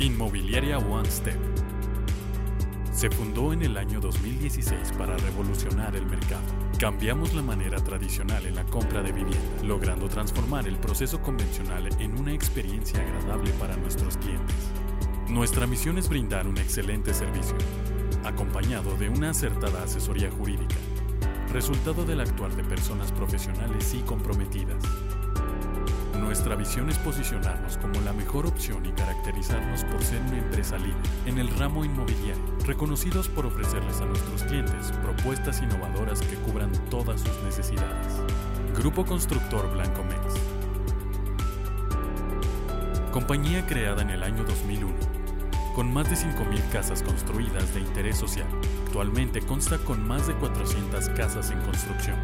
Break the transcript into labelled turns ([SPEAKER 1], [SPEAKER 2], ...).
[SPEAKER 1] Inmobiliaria One Step. Se fundó en el año 2016 para revolucionar el mercado. Cambiamos la manera tradicional en la compra de vivienda, logrando transformar el proceso convencional en una experiencia agradable para nuestros clientes. Nuestra misión es brindar un excelente servicio, acompañado de una acertada asesoría jurídica, resultado del actuar de personas profesionales y comprometidas. Nuestra visión es posicionarnos como la mejor opción y caracterizarnos por ser una empresa líder en el ramo inmobiliario, reconocidos por ofrecerles a nuestros clientes propuestas innovadoras que cubran todas sus necesidades. Grupo Constructor Blanco Mex. Compañía creada en el año 2001, con más de 5.000 casas construidas de interés social. Actualmente consta con más de 400 casas en construcción